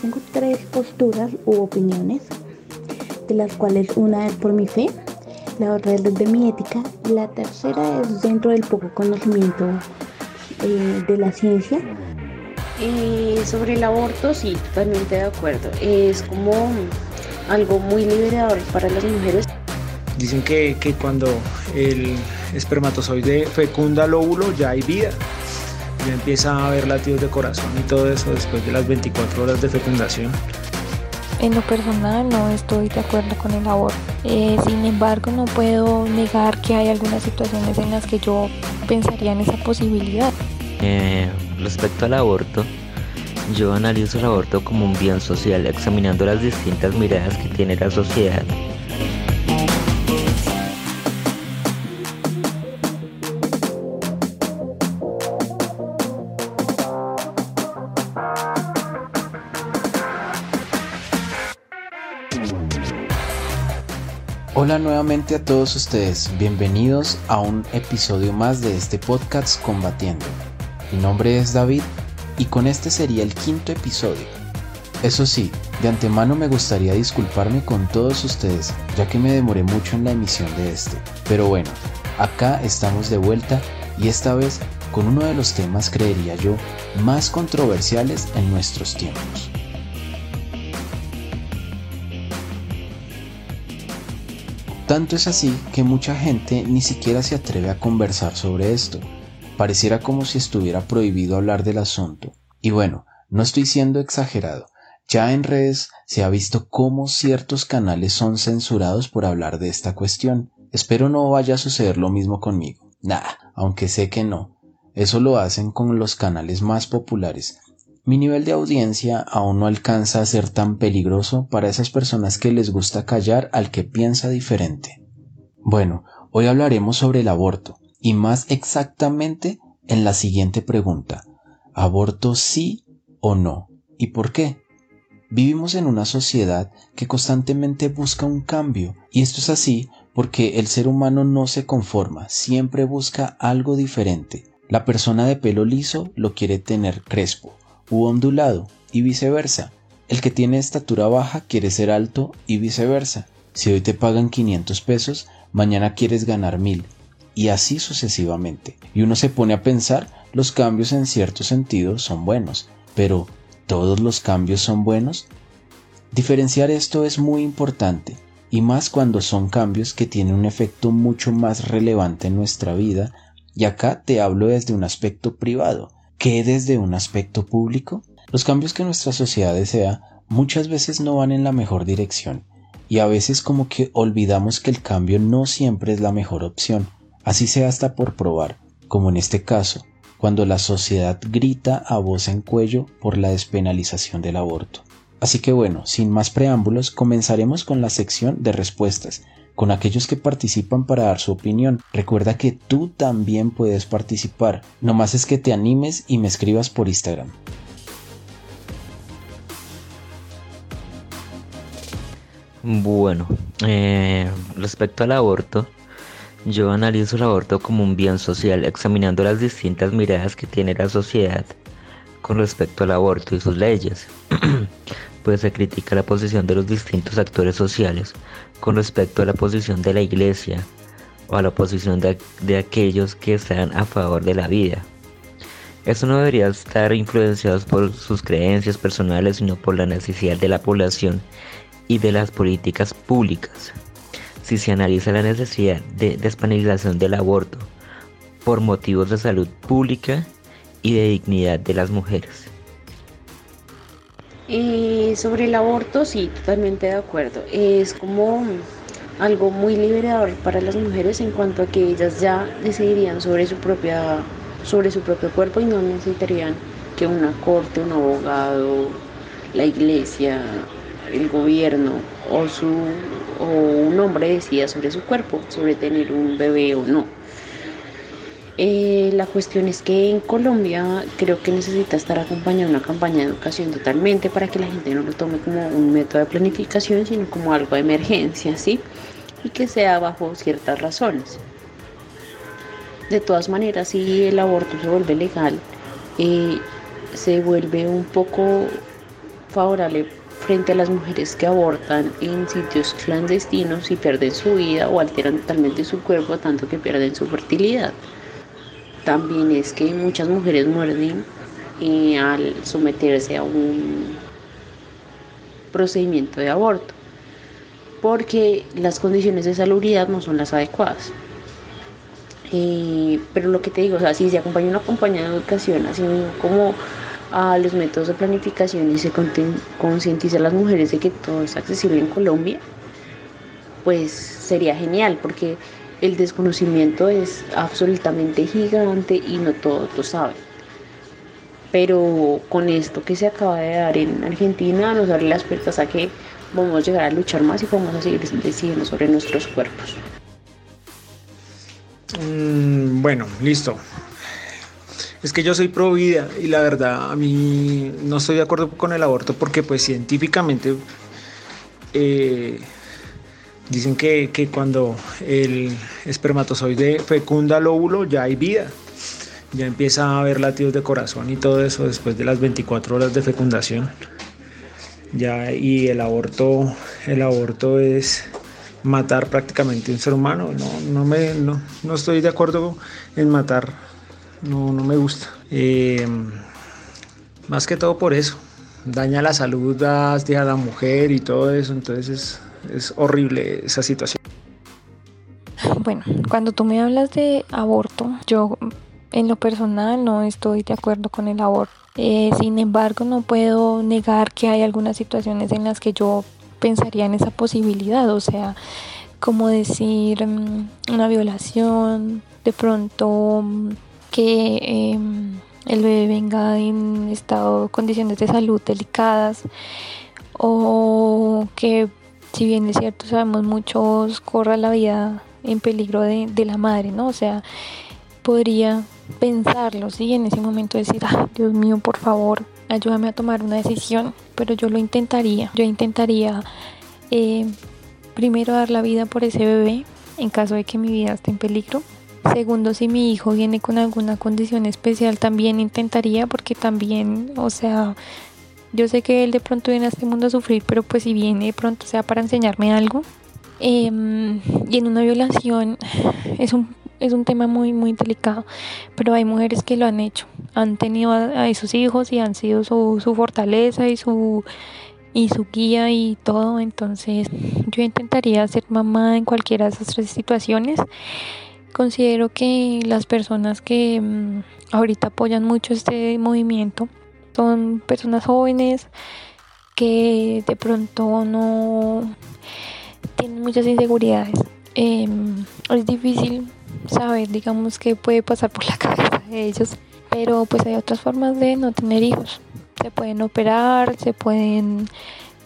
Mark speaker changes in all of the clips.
Speaker 1: Tengo tres posturas u opiniones, de las cuales una es por mi fe, la otra es de mi ética, y la tercera es dentro del poco conocimiento eh, de la ciencia.
Speaker 2: Eh, sobre el aborto, sí, totalmente de acuerdo. Es como algo muy liberador para las mujeres.
Speaker 3: Dicen que, que cuando el espermatozoide fecunda el óvulo ya hay vida. Ya empieza a haber latidos de corazón y todo eso después de las 24 horas de fecundación.
Speaker 4: En lo personal no estoy de acuerdo con el aborto. Eh, sin embargo, no puedo negar que hay algunas situaciones en las que yo pensaría en esa posibilidad.
Speaker 5: Eh, respecto al aborto, yo analizo el aborto como un bien social, examinando las distintas miradas que tiene la sociedad.
Speaker 6: Hola nuevamente a todos ustedes, bienvenidos a un episodio más de este podcast Combatiendo. Mi nombre es David y con este sería el quinto episodio. Eso sí, de antemano me gustaría disculparme con todos ustedes, ya que me demoré mucho en la emisión de este. Pero bueno, acá estamos de vuelta y esta vez con uno de los temas, creería yo, más controversiales en nuestros tiempos. Tanto es así que mucha gente ni siquiera se atreve a conversar sobre esto. Pareciera como si estuviera prohibido hablar del asunto. Y bueno, no estoy siendo exagerado. Ya en redes se ha visto cómo ciertos canales son censurados por hablar de esta cuestión. Espero no vaya a suceder lo mismo conmigo. Nah, aunque sé que no. Eso lo hacen con los canales más populares. Mi nivel de audiencia aún no alcanza a ser tan peligroso para esas personas que les gusta callar al que piensa diferente. Bueno, hoy hablaremos sobre el aborto, y más exactamente en la siguiente pregunta. ¿Aborto sí o no? ¿Y por qué? Vivimos en una sociedad que constantemente busca un cambio, y esto es así porque el ser humano no se conforma, siempre busca algo diferente. La persona de pelo liso lo quiere tener crespo, u ondulado y viceversa. El que tiene estatura baja quiere ser alto y viceversa. Si hoy te pagan 500 pesos, mañana quieres ganar 1000 y así sucesivamente. Y uno se pone a pensar, los cambios en cierto sentido son buenos, pero ¿todos los cambios son buenos? Diferenciar esto es muy importante, y más cuando son cambios que tienen un efecto mucho más relevante en nuestra vida, y acá te hablo desde un aspecto privado, que desde un aspecto público? Los cambios que nuestra sociedad desea muchas veces no van en la mejor dirección y a veces como que olvidamos que el cambio no siempre es la mejor opción, así sea hasta por probar, como en este caso, cuando la sociedad grita a voz en cuello por la despenalización del aborto. Así que bueno, sin más preámbulos, comenzaremos con la sección de respuestas, con aquellos que participan para dar su opinión. Recuerda que tú también puedes participar. No más es que te animes y me escribas por Instagram.
Speaker 5: Bueno, eh, respecto al aborto, yo analizo el aborto como un bien social, examinando las distintas miradas que tiene la sociedad con respecto al aborto y sus leyes. pues se critica la posición de los distintos actores sociales con respecto a la posición de la iglesia o a la posición de, aquellos que están a favor de la vida. Esto no debería estar influenciado por sus creencias personales, sino por la necesidad de la población y de las políticas públicas. Si se analiza la necesidad de despenalización del aborto por motivos de salud pública y de dignidad de las mujeres.
Speaker 2: Eh, sobre el aborto, sí, totalmente de acuerdo. Es como algo muy liberador para las mujeres en cuanto a que ellas ya decidirían sobre su propia sobre su propio cuerpo y no necesitarían que una corte, un abogado, la iglesia, el gobierno o su o un hombre decida sobre su cuerpo, sobre tener un bebé o no. Eh, la cuestión es que en Colombia creo que necesita estar acompañada una campaña de educación totalmente para que la gente no lo tome como un método de planificación, sino como algo de emergencia, ¿sí? Y que sea bajo ciertas razones. De todas maneras, si el aborto se vuelve legal, eh, se vuelve un poco favorable frente a las mujeres que abortan en sitios clandestinos y pierden su vida o alteran totalmente su cuerpo tanto que pierden su fertilidad. También es que muchas mujeres mueren eh, al someterse a un procedimiento de aborto porque las condiciones de salubridad no son las adecuadas. Pero lo que te digo, si se acompaña una compañía de educación, así como a los métodos de planificación y se concientiza a las mujeres de que todo es accesible en Colombia, pues sería genial, porque el desconocimiento es absolutamente gigante y no todos lo saben. Pero con esto que se acaba de dar en Argentina nos abre las puertas a que vamos a llegar a luchar más y vamos a seguir decidiendo sobre nuestros cuerpos.
Speaker 3: Mm, bueno, listo. Es que yo soy pro vida y la verdad a mí no estoy de acuerdo con el aborto porque pues científicamente eh, dicen que, que, cuando el espermatozoide fecunda el óvulo ya hay vida. Ya empieza a haber latidos de corazón y todo eso después de las 24 horas de fecundación. Ya, y el aborto, el aborto es matar prácticamente un ser humano. No, no, me, no, no estoy de acuerdo en matar, no, no me gusta. Eh, más que todo por eso. Daña la salud de la mujer y todo eso, entonces es, horrible esa situación.
Speaker 4: Bueno, cuando tú me hablas de aborto, yo en lo personal no estoy de acuerdo con el aborto. Eh, sin embargo, no puedo negar que hay algunas situaciones en las que yo pensaría en esa posibilidad, o sea, como decir mm, una violación, de pronto mm, que em, el bebé venga en estado, condiciones de salud delicadas, o que si bien es cierto sabemos muchos corra la vida en peligro de, de la madre, ¿no? O sea, podría pensarlo, ¿sí? En ese momento decir, Dios mío, por favor, ayúdame a tomar una decisión, pero yo lo intentaría, yo intentaría eh, primero dar la vida por ese bebé en caso de que mi vida esté en peligro. Segundo, si mi hijo viene con alguna condición especial, también intentaría, porque también, o sea, yo sé que él de pronto viene a este mundo a sufrir, pero pues si viene de pronto sea para enseñarme algo. Em, y en una violación es un es un tema muy, muy delicado, pero hay mujeres que lo han hecho, han tenido a, esos hijos y han sido su, su fortaleza y su, y su guía y todo, entonces yo intentaría ser mamá en cualquiera de esas tres situaciones. Considero que las personas que mm, ahorita apoyan mucho este movimiento son personas jóvenes que de pronto no tienen muchas inseguridades. Em, es difícil saber, digamos, que puede pasar por la cabeza de ellos. Pero pues hay otras formas de no tener hijos. Se pueden operar, se pueden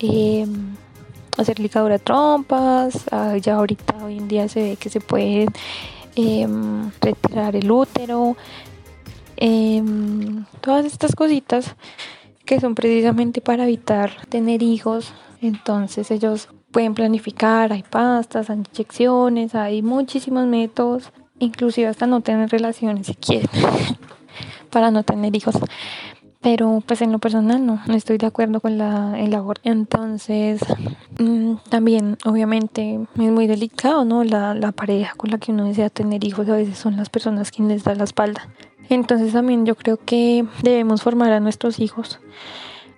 Speaker 4: eh, hacer ligadura de trompas. Ah, ya ahorita hoy en día se ve que se puede em, retirar el útero. Em, todas estas cositas que son precisamente para evitar tener hijos. Entonces ellos pueden planificar, hay pastas, hay inyecciones, hay muchísimos métodos inclusive hasta no tener relaciones si quieren, para no tener hijos. Pero pues en lo personal no, no estoy de acuerdo con la, el aborto. Entonces, mm, también obviamente es muy delicado, ¿no? La, la pareja con la que uno desea tener hijos a veces son las personas quienes les dan la espalda. Entonces también yo creo que debemos formar a nuestros hijos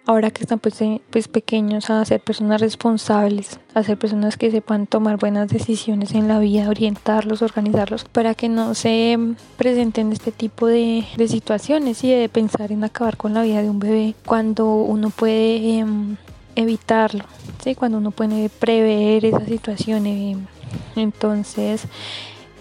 Speaker 4: ahora que están pues, eh, pues, pequeños a ser personas responsables, a ser personas que sepan tomar buenas decisiones en la vida, orientarlos, organizarlos, para que no se presenten este tipo de, situaciones y de pensar en acabar con la vida de un bebé cuando uno puede em, evitarlo, ¿sí? cuando uno puede prever esa situación. Entonces,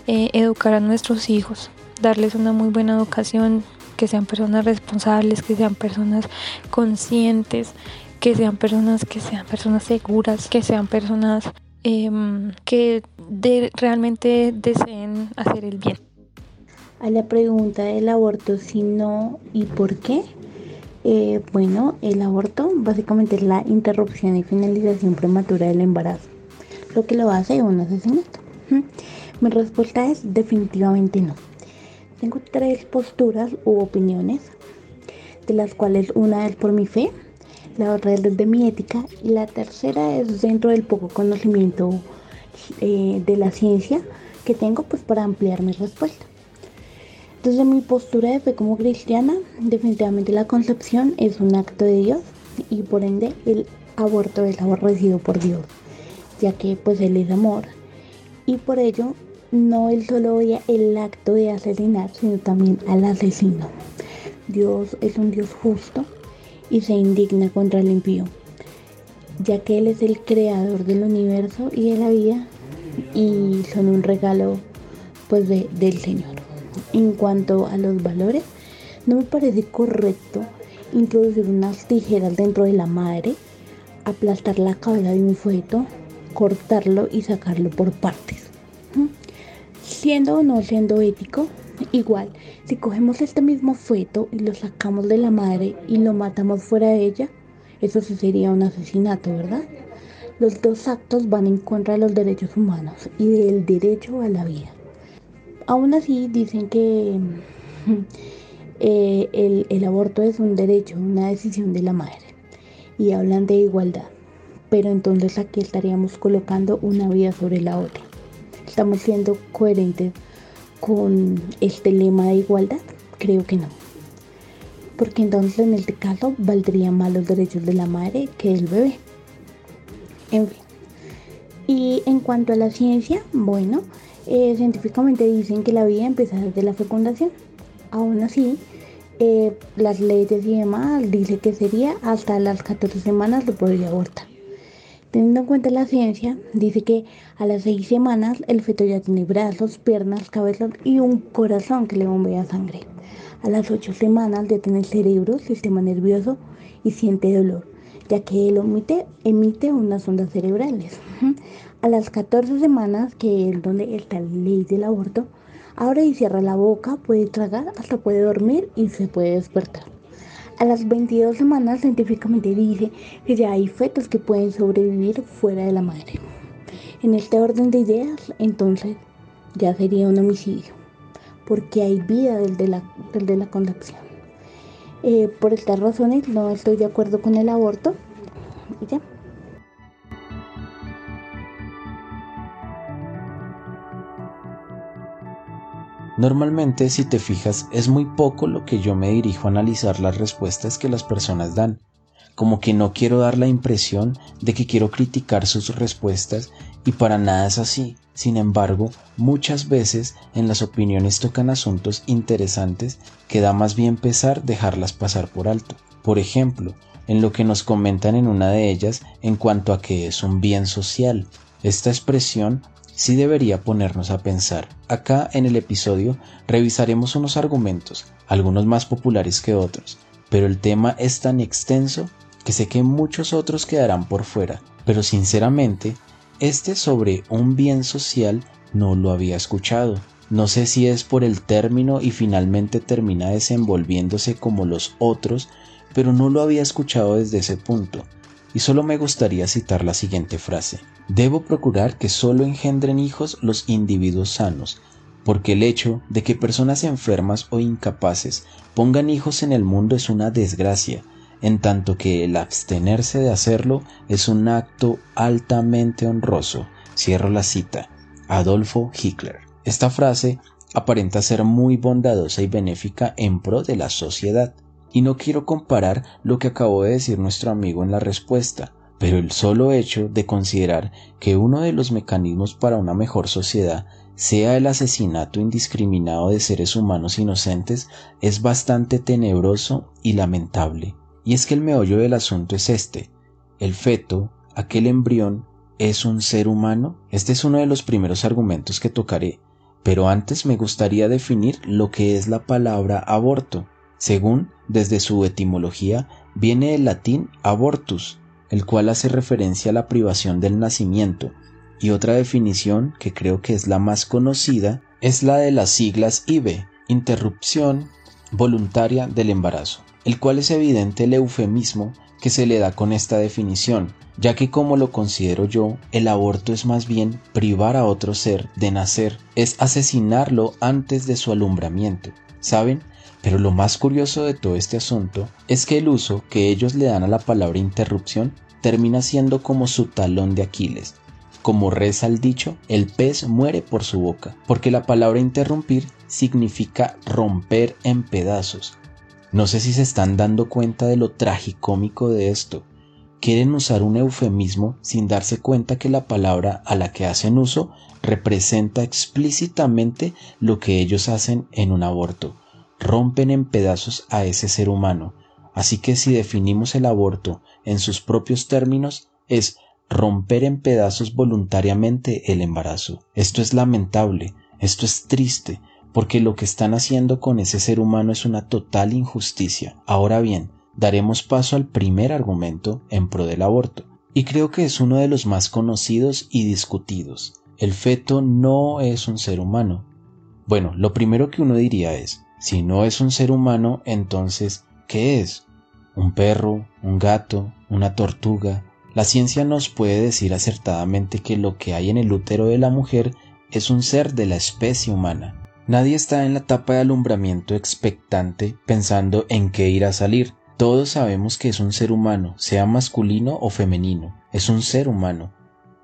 Speaker 4: eh, educar a nuestros hijos, darles una muy buena educación, que sean personas responsables, que sean personas conscientes, que sean personas que sean personas seguras, que sean personas em, que de, realmente deseen hacer el bien.
Speaker 1: A la pregunta del aborto, si no y por qué, eh, bueno, el aborto básicamente es la interrupción y finalización prematura del embarazo, lo que lo hace un asesinato. Mi respuesta es definitivamente no. Tengo tres posturas u opiniones, de las cuales una es por mi fe, la otra es de mi ética y la tercera es dentro del poco conocimiento eh, de la ciencia que tengo pues para ampliar mi respuesta. Desde mi postura de fe como cristiana, definitivamente la concepción es un acto de Dios y por ende el aborto es aborrecido por Dios, ya que pues Él es amor y por ello no Él solo odia el acto de asesinar, sino también al asesino. Dios es un Dios justo y se indigna contra el impío, ya que Él es el creador del universo y de la vida y son un regalo pues del Señor. En cuanto a los valores, no me parece correcto introducir unas tijeras dentro de la madre, aplastar la cabeza de un feto, cortarlo y sacarlo por partes. Siendo o no siendo ético, igual, si cogemos este mismo feto y lo sacamos de la madre y lo matamos fuera de ella, eso sí sería un asesinato, ¿verdad? Los dos actos van en contra de los derechos humanos y del derecho a la vida. Aún así dicen que eh, el, el aborto es un derecho, una decisión de la madre. Y hablan de igualdad. Pero entonces aquí estaríamos colocando una vida sobre la otra. ¿Estamos siendo coherentes con este lema de igualdad? Creo que no. Porque entonces en este caso valdría más los derechos de la madre que del bebé. En fin. Y en cuanto a la ciencia, bueno, eh, científicamente dicen que la vida empieza desde la fecundación. Aún así, eh, las leyes y demás dice que sería hasta las 14 semanas lo podría abortar. Teniendo en cuenta la ciencia, dice que a las 6 semanas el feto ya tiene brazos, piernas, cabeza y un corazón que le bombea sangre. A las 8 semanas ya tiene el cerebro, sistema nervioso y siente dolor, ya que él emite, emite unas ondas cerebrales. A las 14 semanas, que es donde está la ley del aborto, abre y cierra la boca, puede tragar, hasta puede dormir y se puede despertar. A las 22 semanas científicamente dice que ya hay fetos que pueden sobrevivir fuera de la madre. En este orden de ideas, entonces, ya sería un homicidio, porque hay vida desde la, desde la concepción. Eh, por estas razones no estoy de acuerdo con el aborto. Ya.
Speaker 6: Normalmente, si te fijas, es muy poco lo que yo me dirijo a analizar las respuestas que las personas dan, como que no quiero dar la impresión de que quiero criticar sus respuestas y para nada es así. Sin embargo, muchas veces en las opiniones tocan asuntos interesantes que da más bien pesar dejarlas pasar por alto. Por ejemplo, en lo que nos comentan en una de ellas en cuanto a que es un bien social. Esta expresión sí debería ponernos a pensar. Acá en el episodio revisaremos unos argumentos, algunos más populares que otros, pero el tema es tan extenso que sé que muchos otros quedarán por fuera, pero sinceramente, este sobre un bien social no lo había escuchado. No sé si es por el término y finalmente termina desenvolviéndose como los otros, pero no lo había escuchado desde ese punto. Y solo me gustaría citar la siguiente frase. Debo procurar que solo engendren hijos los individuos sanos, porque el hecho de que personas enfermas o incapaces pongan hijos en el mundo es una desgracia, en tanto que el abstenerse de hacerlo es un acto altamente honroso. Cierro la cita. Adolfo Hitler. Esta frase aparenta ser muy bondadosa y benéfica en pro de la sociedad. Y no quiero comparar lo que acabó de decir nuestro amigo en la respuesta, pero el solo hecho de considerar que uno de los mecanismos para una mejor sociedad sea el asesinato indiscriminado de seres humanos inocentes es bastante tenebroso y lamentable. Y es que el meollo del asunto es este. El feto, aquel embrión, ¿es un ser humano? Este es uno de los primeros argumentos que tocaré, pero antes me gustaría definir lo que es la palabra aborto. Según, desde su etimología, viene del latín abortus, el cual hace referencia a la privación del nacimiento, y otra definición, que creo que es la más conocida, es la de las siglas IVE, interrupción voluntaria del embarazo, el cual es evidente el eufemismo que se le da con esta definición, ya que como lo considero yo, el aborto es más bien privar a otro ser de nacer, es asesinarlo antes de su alumbramiento. ¿Saben? Pero lo más curioso de todo este asunto es que el uso que ellos le dan a la palabra interrupción termina siendo como su talón de Aquiles. Como reza el dicho, el pez muere por su boca, porque la palabra interrumpir significa romper en pedazos. No sé si se están dando cuenta de lo tragicómico de esto. Quieren usar un eufemismo sin darse cuenta que la palabra a la que hacen uso representa explícitamente lo que ellos hacen en un aborto rompen en pedazos a ese ser humano. Así que si definimos el aborto en sus propios términos, es romper en pedazos voluntariamente el embarazo. Esto es lamentable, esto es triste, porque lo que están haciendo con ese ser humano es una total injusticia. Ahora bien, daremos paso al primer argumento en pro del aborto, y creo que es uno de los más conocidos y discutidos. El feto no es un ser humano. Bueno, lo primero que uno diría es, si no es un ser humano, entonces, ¿qué es? ¿Un perro? ¿Un gato? ¿Una tortuga? La ciencia nos puede decir acertadamente que lo que hay en el útero de la mujer es un ser de la especie humana. Nadie está en la etapa de alumbramiento expectante pensando en qué irá a salir. Todos sabemos que es un ser humano, sea masculino o femenino. Es un ser humano.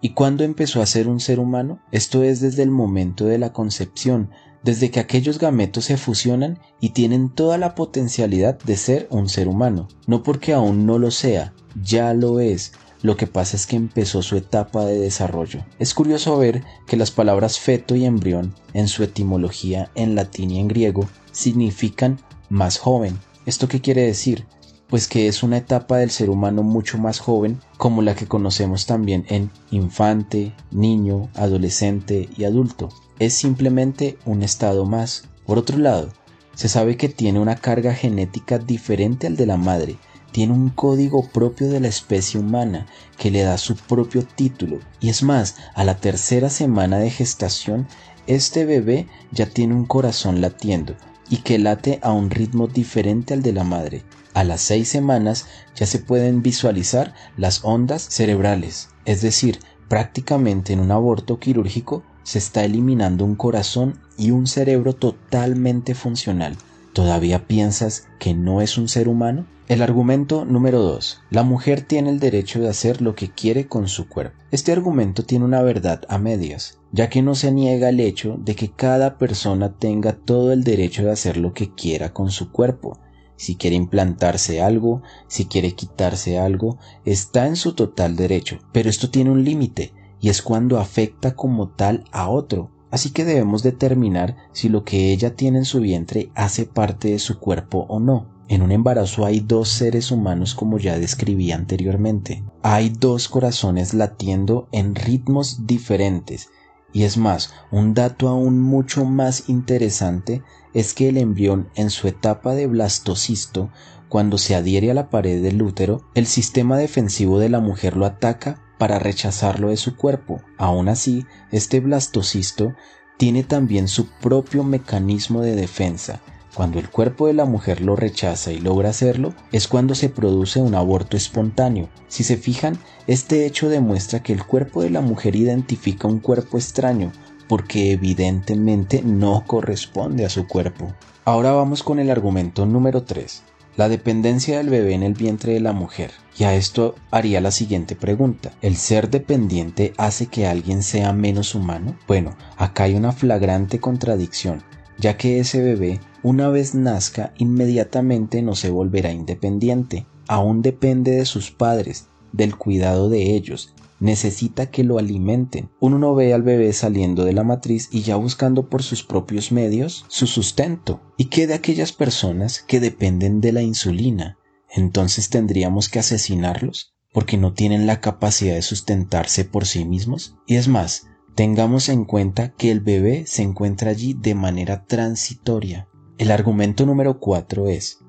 Speaker 6: ¿Y cuándo empezó a ser un ser humano? Esto es desde el momento de la concepción, desde que aquellos gametos se fusionan y tienen toda la potencialidad de ser un ser humano. No porque aún no lo sea, ya lo es. Lo que pasa es que empezó su etapa de desarrollo. Es curioso ver que las palabras feto y embrión, en su etimología en latín y en griego, significan más joven. ¿Esto qué quiere decir? Pues que es una etapa del ser humano mucho más joven, como la que conocemos también en infante, niño, adolescente y adulto es simplemente un estado más. Por otro lado, se sabe que tiene una carga genética diferente al de la madre, tiene un código propio de la especie humana que le da su propio título y es más, a la tercera semana de gestación, este bebé ya tiene un corazón latiendo y que late a un ritmo diferente al de la madre. A las seis semanas ya se pueden visualizar las ondas cerebrales, es decir, prácticamente en un aborto quirúrgico se está eliminando un corazón y un cerebro totalmente funcional. ¿Todavía piensas que no es un ser humano? El argumento número 2. La mujer tiene el derecho de hacer lo que quiere con su cuerpo. Este argumento tiene una verdad a medias, ya que no se niega el hecho de que cada persona tenga todo el derecho de hacer lo que quiera con su cuerpo. Si quiere implantarse algo, si quiere quitarse algo, está en su total derecho. Pero esto tiene un límite, y es cuando afecta como tal a otro. Así que debemos determinar si lo que ella tiene en su vientre hace parte de su cuerpo o no. En un embarazo hay dos seres humanos como ya describí anteriormente. Hay dos corazones latiendo en ritmos diferentes. Y es más, un dato aún mucho más interesante es que el embrión en su etapa de blastocisto, cuando se adhiere a la pared del útero, el sistema defensivo de la mujer lo ataca para rechazarlo de su cuerpo. Aún así, este blastocisto tiene también su propio mecanismo de defensa. Cuando el cuerpo de la mujer lo rechaza y logra hacerlo, es cuando se produce un aborto espontáneo. Si se fijan, este hecho demuestra que el cuerpo de la mujer identifica un cuerpo extraño, porque evidentemente no corresponde a su cuerpo. Ahora vamos con el argumento número 3 la dependencia del bebé en el vientre de la mujer. Y a esto haría la siguiente pregunta. ¿El ser dependiente hace que alguien sea menos humano? Bueno, acá hay una flagrante contradicción, ya que ese bebé, una vez nazca, inmediatamente no se volverá independiente. Aún depende de sus padres, del cuidado de ellos, necesita que lo alimenten. Uno no ve al bebé saliendo de la matriz y ya buscando por sus propios medios su sustento. ¿Y qué de aquellas personas que dependen de la insulina? Entonces tendríamos que asesinarlos porque no tienen la capacidad de sustentarse por sí mismos. Y es más, tengamos en cuenta que el bebé se encuentra allí de manera transitoria. El argumento número cuatro es,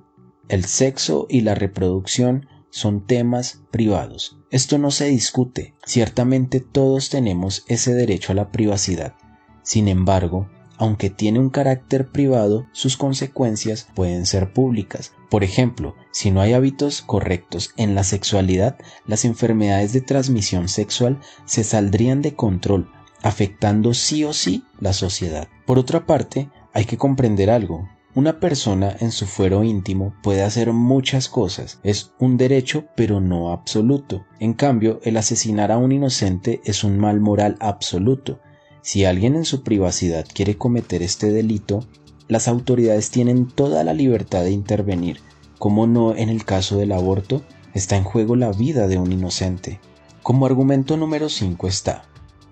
Speaker 6: el sexo y la reproducción son temas privados. Esto no se discute. Ciertamente todos tenemos ese derecho a la privacidad. Sin embargo, aunque tiene un carácter privado, sus consecuencias pueden ser públicas. Por ejemplo, si no hay hábitos correctos en la sexualidad, las enfermedades de transmisión sexual se saldrían de control, afectando sí o sí la sociedad. Por otra parte, hay que comprender algo, Una persona en su fuero íntimo puede hacer muchas cosas, es un derecho pero no absoluto. En cambio, el asesinar a un inocente es un mal moral absoluto. Si alguien en su privacidad quiere cometer este delito, las autoridades tienen toda la libertad de intervenir. Como no en el caso del aborto, está en juego la vida de un inocente. Como argumento número 5 está,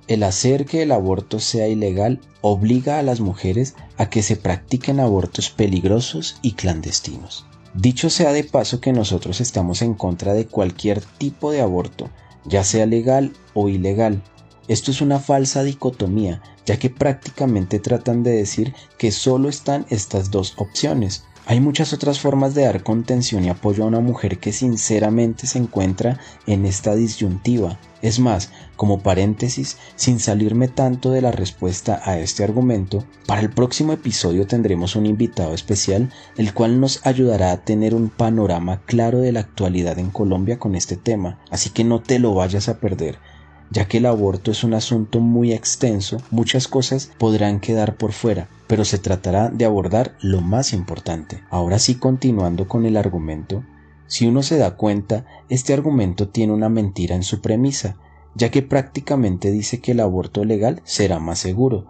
Speaker 6: el hacer que el aborto sea ilegal obliga a las mujeres a que se practiquen abortos peligrosos y clandestinos. Dicho sea de paso que nosotros estamos en contra de cualquier tipo de aborto, ya sea legal o ilegal. Esto es una falsa dicotomía, ya que prácticamente tratan de decir que solo están estas dos opciones, hay muchas otras formas de dar contención y apoyo a una mujer que sinceramente se encuentra en esta disyuntiva. Es más, como paréntesis, sin salirme tanto de la respuesta a este argumento, para el próximo episodio tendremos un invitado especial, el cual nos ayudará a tener un panorama claro de la actualidad en Colombia con este tema, así que no te lo vayas a perder ya que el aborto es un asunto muy extenso, muchas cosas podrán quedar por fuera, pero se tratará de abordar lo más importante. Ahora sí, continuando con el argumento, si uno se da cuenta, este argumento tiene una mentira en su premisa, ya que prácticamente dice que el aborto legal será más seguro,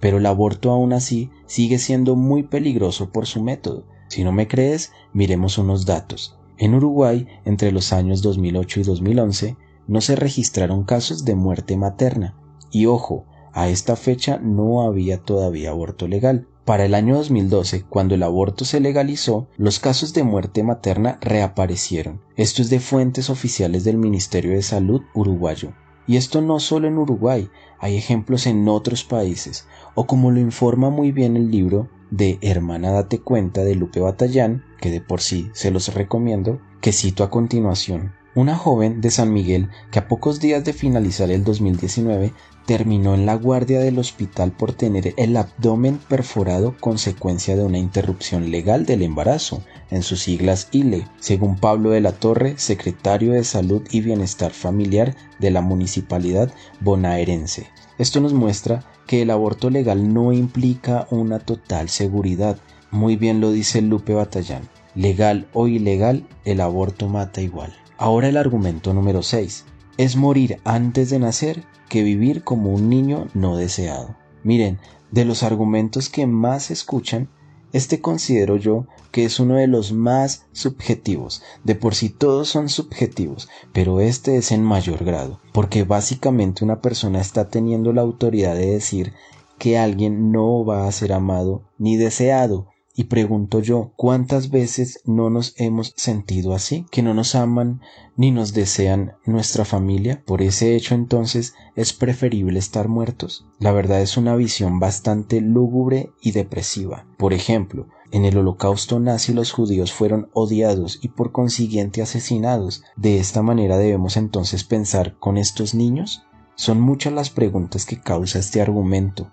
Speaker 6: pero el aborto aún así sigue siendo muy peligroso por su método. Si no me crees, miremos unos datos. En Uruguay, entre los años 2008 y 2011, no se registraron casos de muerte materna. Y ojo, a esta fecha no había todavía aborto legal. Para el año 2012, cuando el aborto se legalizó, los casos de muerte materna reaparecieron. Esto es de fuentes oficiales del Ministerio de Salud uruguayo. Y esto no solo en Uruguay, hay ejemplos en otros países, o como lo informa muy bien el libro de Hermana Date Cuenta de Lupe Batallán, que de por sí se los recomiendo, que cito a continuación. Una joven de San Miguel que a pocos días de finalizar el 2019 terminó en la guardia del hospital por tener el abdomen perforado consecuencia de una interrupción legal del embarazo, en sus siglas ILE, según Pablo de la Torre, secretario de Salud y Bienestar Familiar de la Municipalidad bonaerense. Esto nos muestra que el aborto legal no implica una total seguridad. Muy bien lo dice Lupe Batallán. Legal o ilegal, el aborto mata igual. Ahora el argumento número 6. Es morir antes de nacer que vivir como un niño no deseado. Miren, de los argumentos que más se escuchan, este considero yo que es uno de los más subjetivos. De por sí todos son subjetivos, pero este es en mayor grado, porque básicamente una persona está teniendo la autoridad de decir que alguien no va a ser amado ni deseado, y pregunto yo, ¿cuántas veces no nos hemos sentido así? Que no nos aman ni nos desean nuestra familia. Por ese hecho entonces es preferible estar muertos. La verdad es una visión bastante lúgubre y depresiva. Por ejemplo, en el holocausto nazi los judíos fueron odiados y por consiguiente asesinados. De esta manera debemos entonces pensar con estos niños. Son muchas las preguntas que causa este argumento.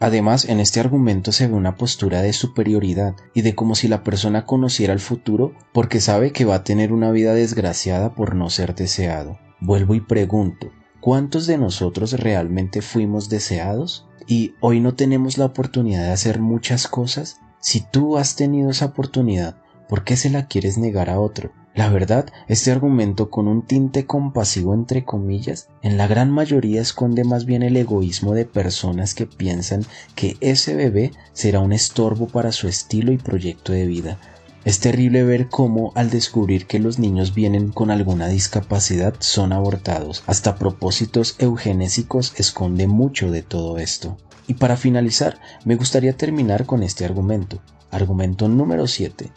Speaker 6: Además, en este argumento se ve una postura de superioridad y de como si la persona conociera el futuro porque sabe que va a tener una vida desgraciada por no ser deseado. Vuelvo y pregunto, ¿cuántos de nosotros realmente fuimos deseados? Y hoy no tenemos la oportunidad de hacer muchas cosas. Si tú has tenido esa oportunidad, ¿por qué se la quieres negar a otro? La verdad, este argumento con un tinte compasivo entre comillas, en la gran mayoría esconde más bien el egoísmo de personas que piensan que ese bebé será un estorbo para su estilo y proyecto de vida. Es terrible ver cómo al descubrir que los niños vienen con alguna discapacidad son abortados. Hasta propósitos eugenésicos esconde mucho de todo esto. Y para finalizar, me gustaría terminar con este argumento. Argumento número 7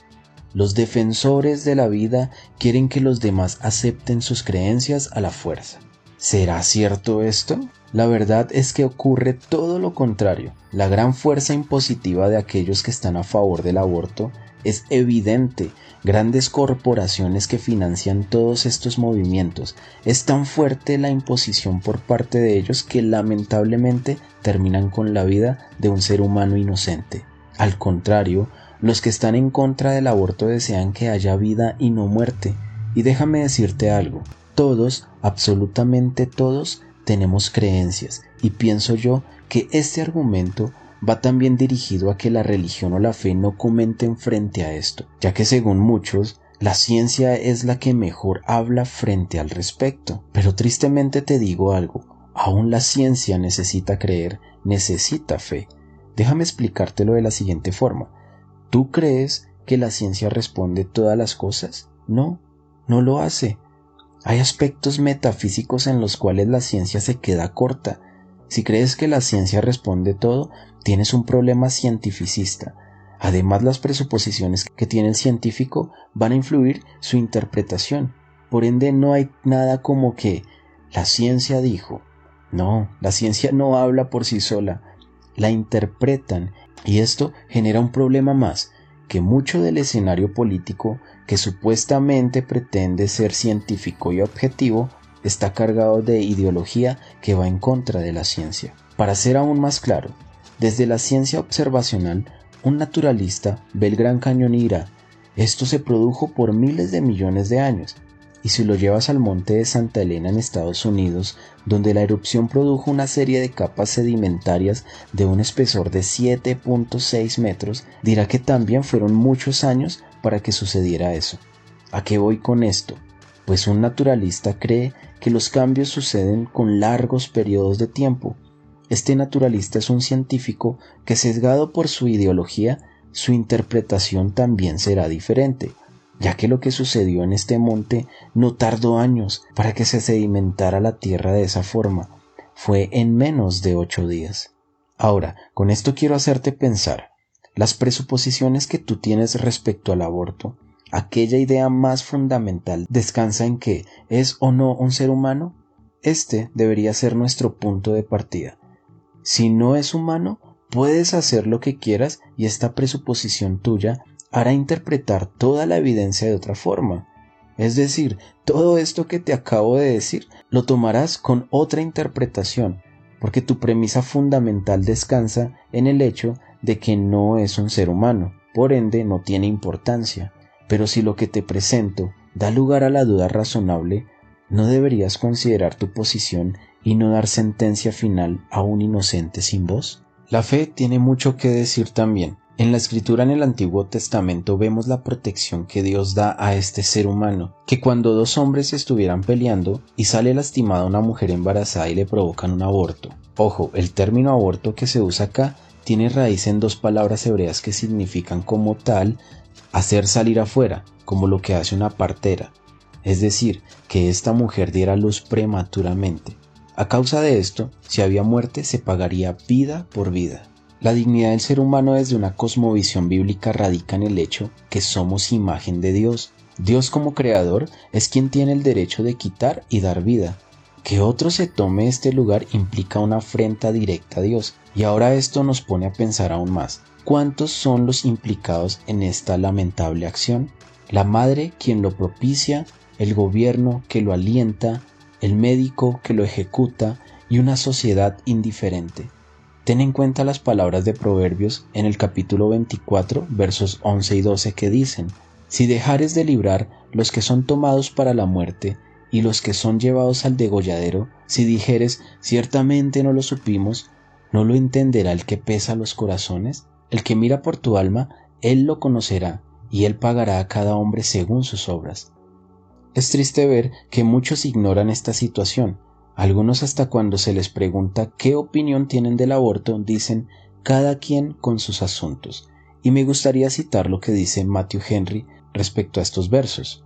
Speaker 6: los defensores de la vida quieren que los demás acepten sus creencias a la fuerza. ¿Será cierto esto? La verdad es que ocurre todo lo contrario. La gran fuerza impositiva de aquellos que están a favor del aborto es evidente. Grandes corporaciones que financian todos estos movimientos. Es tan fuerte la imposición por parte de ellos que lamentablemente terminan con la vida de un ser humano inocente. Al contrario, los que están en contra del aborto desean que haya vida y no muerte. Y déjame decirte algo, todos, absolutamente todos, tenemos creencias y pienso yo que este argumento va también dirigido a que la religión o la fe no comenten frente a esto, ya que según muchos, la ciencia es la que mejor habla frente al respecto. Pero tristemente te digo algo, aún la ciencia necesita creer, necesita fe. Déjame explicártelo de la siguiente forma. ¿Tú crees que la ciencia responde todas las cosas? No, no lo hace. Hay aspectos metafísicos en los cuales la ciencia se queda corta. Si crees que la ciencia responde todo, tienes un problema cientificista. Además, las presuposiciones que tiene el científico van a influir su interpretación. Por ende, no hay nada como que la ciencia dijo. No, la ciencia no habla por sí sola la interpretan y esto genera un problema más, que mucho del escenario político que supuestamente pretende ser científico y objetivo está cargado de ideología que va en contra de la ciencia. Para ser aún más claro, desde la ciencia observacional, un naturalista ve el Gran Cañón dirá, esto se produjo por miles de millones de años, y si lo llevas al monte de Santa Elena en Estados Unidos, donde la erupción produjo una serie de capas sedimentarias de un espesor de 7.6 metros, dirá que también fueron muchos años para que sucediera eso. ¿A qué voy con esto? Pues un naturalista cree que los cambios suceden con largos periodos de tiempo. Este naturalista es un científico que sesgado por su ideología, su interpretación también será diferente ya que lo que sucedió en este monte no tardó años para que se sedimentara la tierra de esa forma, fue en menos de ocho días. Ahora, con esto quiero hacerte pensar, las presuposiciones que tú tienes respecto al aborto, aquella idea más fundamental descansa en que es o no un ser humano, este debería ser nuestro punto de partida. Si no es humano, puedes hacer lo que quieras y esta presuposición tuya hará interpretar toda la evidencia de otra forma. Es decir, todo esto que te acabo de decir lo tomarás con otra interpretación, porque tu premisa fundamental descansa en el hecho de que no es un ser humano, por ende no tiene importancia. Pero si lo que te presento da lugar a la duda razonable, ¿no deberías considerar tu posición y no dar sentencia final a un inocente sin voz? La fe tiene mucho que decir también, en la escritura en el Antiguo Testamento vemos la protección que Dios da a este ser humano, que cuando dos hombres estuvieran peleando y sale lastimada una mujer embarazada y le provocan un aborto. Ojo, el término aborto que se usa acá tiene raíz en dos palabras hebreas que significan como tal hacer salir afuera, como lo que hace una partera, es decir, que esta mujer diera luz prematuramente. A causa de esto, si había muerte, se pagaría vida por vida. La dignidad del ser humano desde una cosmovisión bíblica radica en el hecho que somos imagen de Dios. Dios como creador es quien tiene el derecho de quitar y dar vida. Que otro se tome este lugar implica una afrenta directa a Dios. Y ahora esto nos pone a pensar aún más. ¿Cuántos son los implicados en esta lamentable acción? La madre quien lo propicia, el gobierno que lo alienta, el médico que lo ejecuta y una sociedad indiferente. Ten en cuenta las palabras de Proverbios en el capítulo 24, versos 11 y 12 que dicen, Si dejares de librar los que son tomados para la muerte y los que son llevados al degolladero, si dijeres, ciertamente no lo supimos, ¿no lo entenderá el que pesa los corazones? El que mira por tu alma, él lo conocerá, y él pagará a cada hombre según sus obras. Es triste ver que muchos ignoran esta situación, algunos hasta cuando se les pregunta qué opinión tienen del aborto dicen cada quien con sus asuntos. Y me gustaría citar lo que dice Matthew Henry respecto a estos versos.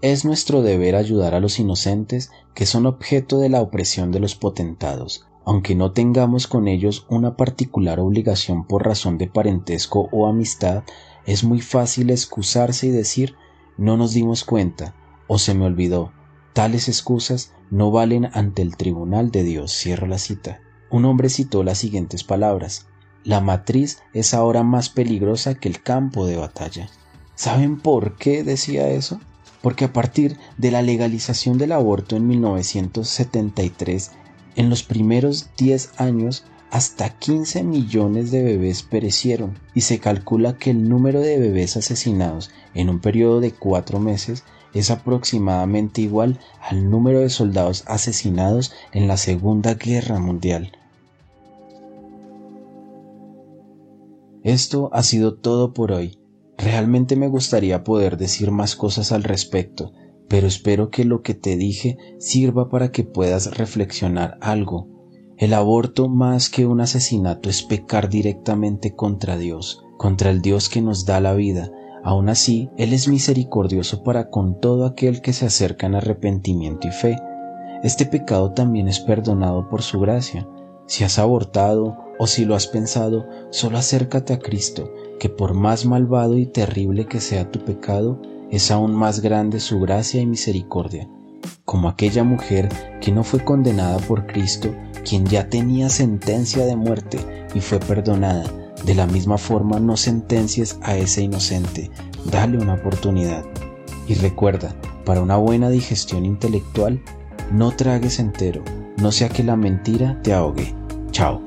Speaker 6: Es nuestro deber ayudar a los inocentes que son objeto de la opresión de los potentados, aunque no tengamos con ellos una particular obligación por razón de parentesco o amistad, es muy fácil excusarse y decir no nos dimos cuenta o se me olvidó. Tales excusas no valen ante el tribunal de Dios. Cierro la cita. Un hombre citó las siguientes palabras. La matriz es ahora más peligrosa que el campo de batalla. ¿Saben por qué decía eso? Porque a partir de la legalización del aborto en 1973, en los primeros 10 años, hasta 15 millones de bebés perecieron y se calcula que el número de bebés asesinados en un periodo de cuatro meses es aproximadamente igual al número de soldados asesinados en la Segunda Guerra Mundial. Esto ha sido todo por hoy. Realmente me gustaría poder decir más cosas al respecto, pero espero que lo que te dije sirva para que puedas reflexionar algo. El aborto más que un asesinato es pecar directamente contra Dios, contra el Dios que nos da la vida. Aún así, Él es misericordioso para con todo aquel que se acerca en arrepentimiento y fe. Este pecado también es perdonado por su gracia. Si has abortado o si lo has pensado, solo acércate a Cristo, que por más malvado y terrible que sea tu pecado, es aún más grande su gracia y misericordia, como aquella mujer que no fue condenada por Cristo, quien ya tenía sentencia de muerte y fue perdonada. De la misma forma no sentencies a ese inocente, dale una oportunidad. Y recuerda, para una buena digestión intelectual, no tragues entero, no sea que la mentira te ahogue. Chao.